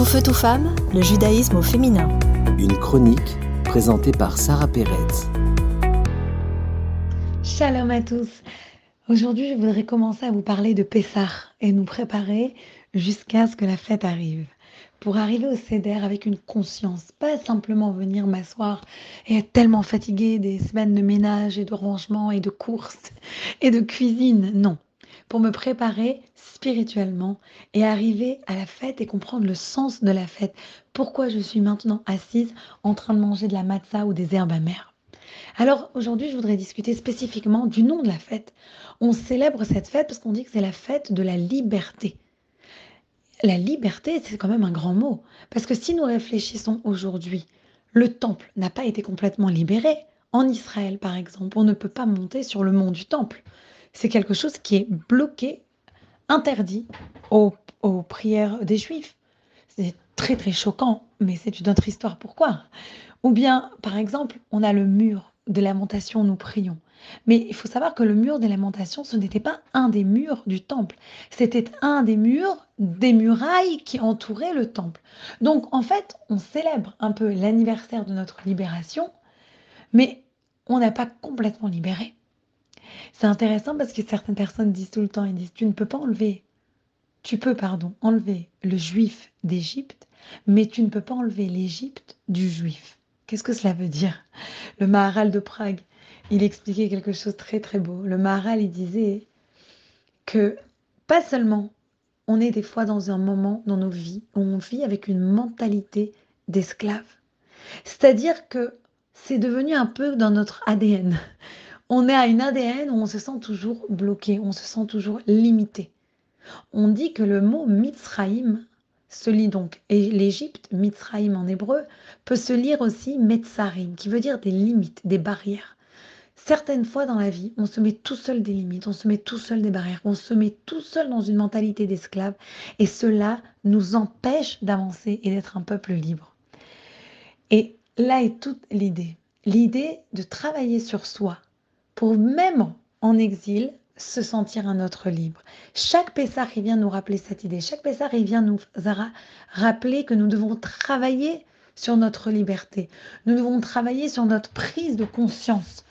Tout feu, tout femme, le judaïsme au féminin. Une chronique présentée par Sarah Pérez. Shalom à tous. Aujourd'hui, je voudrais commencer à vous parler de Pessah et nous préparer jusqu'à ce que la fête arrive. Pour arriver au Seder avec une conscience, pas simplement venir m'asseoir et être tellement fatiguée des semaines de ménage et de rangement et de courses et de cuisine. Non, pour me préparer spirituellement et arriver à la fête et comprendre le sens de la fête. Pourquoi je suis maintenant assise en train de manger de la matzah ou des herbes amères? Alors aujourd'hui, je voudrais discuter spécifiquement du nom de la fête. On célèbre cette fête parce qu'on dit que c'est la fête de la liberté. La liberté, c'est quand même un grand mot. Parce que si nous réfléchissons aujourd'hui, le temple n'a pas été complètement libéré. En Israël, par exemple, on ne peut pas monter sur le mont du temple. C'est quelque chose qui est bloqué interdit aux, prières des juifs. C'est très très choquant, mais c'est une autre histoire. Pourquoi? Ou bien, par exemple, on a le mur de lamentation, nous prions. Mais il faut savoir que le mur des lamentations, ce n'était pas un des murs du temple, c'était un des murs des murailles qui entouraient le temple. Donc en fait, on célèbre un peu l'anniversaire de notre libération, mais on n'a pas complètement libéré. C'est intéressant parce que certaines personnes disent tout le temps, ils disent, tu ne peux pas enlever, tu peux, pardon, enlever le juif d'Égypte, mais tu ne peux pas enlever l'Égypte du juif. Qu'est-ce que cela veut dire? Le Maharal de Prague, il expliquait quelque chose de très très beau. Le Maharal, il disait que pas seulement on est des fois dans un moment dans nos vies où on vit avec une mentalité d'esclave. C'est-à-dire que c'est devenu un peu dans notre ADN on est à une ADN où on se sent toujours bloqué, on se sent toujours limité. On dit que le mot Mitzraïm se lit donc, et l'Égypte, Mitzraïm en hébreu, peut se lire aussi Metzarim, qui veut dire des limites, des barrières. Certaines fois dans la vie, on se met tout seul des limites, on se met tout seul des barrières, on se met tout seul dans une mentalité d'esclave, et cela nous empêche d'avancer et d'être un peuple libre. Et là est toute l'idée. L'idée de travailler sur soi, pour même en exil se sentir un autre libre. Chaque Pessah, vient nous rappeler cette idée. Chaque Pessah, vient nous rappeler que nous devons travailler sur notre liberté. Nous devons travailler sur notre prise de conscience,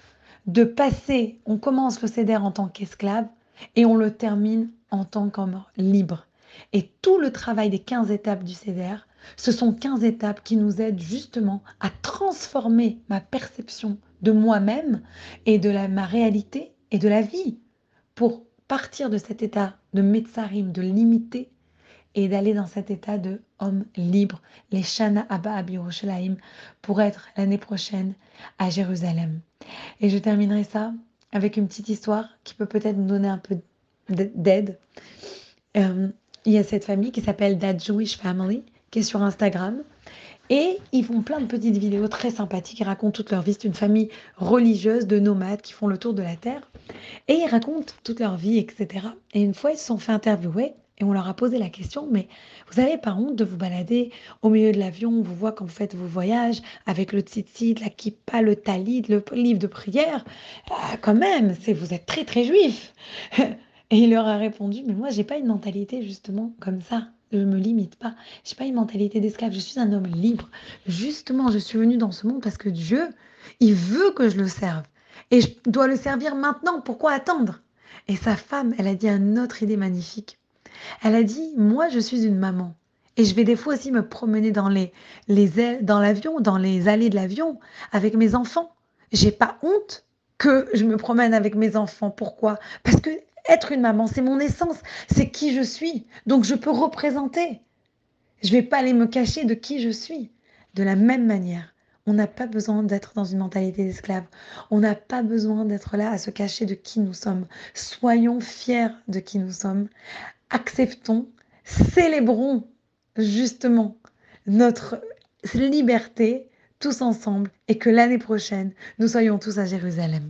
de passer, on commence le CEDER en tant qu'esclave et on le termine en tant qu'homme libre. Et tout le travail des 15 étapes du CEDER, ce sont 15 étapes qui nous aident justement à transformer ma perception de moi-même et de ma réalité et de la vie pour partir de cet état de metzarim, de limité, et d'aller dans cet état de homme libre, les Shana Abba Abiroshalayim, pour être l'année prochaine à Jérusalem. Et je terminerai ça avec une petite histoire qui peut peut-être nous donner un peu d'aide. Euh, il y a cette famille qui s'appelle That Jewish Family, qui est sur Instagram, et ils font plein de petites vidéos très sympathiques. Ils racontent toute leur vie. C'est une famille religieuse de nomades qui font le tour de la Terre. Et ils racontent toute leur vie, etc. Et une fois, ils se sont fait interviewer et on leur a posé la question, mais vous n'avez pas honte de vous balader au milieu de l'avion, on vous voit quand vous faites vos voyages avec le tzitzit, la kippa, le talit, le livre de prière. Ah, quand même, c'est vous êtes très très juif. Et il leur a répondu, mais moi j'ai pas une mentalité justement comme ça ne me limite pas. Je n'ai pas une mentalité d'esclave. Je suis un homme libre. Justement, je suis venue dans ce monde parce que Dieu, il veut que je le serve. Et je dois le servir maintenant. Pourquoi attendre? Et sa femme, elle a dit une autre idée magnifique. Elle a dit, moi, je suis une maman. Et je vais des fois aussi me promener dans les, les dans l'avion, dans les allées de l'avion, avec mes enfants. J'ai pas honte que je me promène avec mes enfants. Pourquoi? Parce que être une maman, c'est mon essence, c'est qui je suis. Donc je peux représenter. Je ne vais pas aller me cacher de qui je suis. De la même manière, on n'a pas besoin d'être dans une mentalité d'esclave. On n'a pas besoin d'être là à se cacher de qui nous sommes. Soyons fiers de qui nous sommes. Acceptons, célébrons justement notre liberté tous ensemble et que l'année prochaine, nous soyons tous à Jérusalem.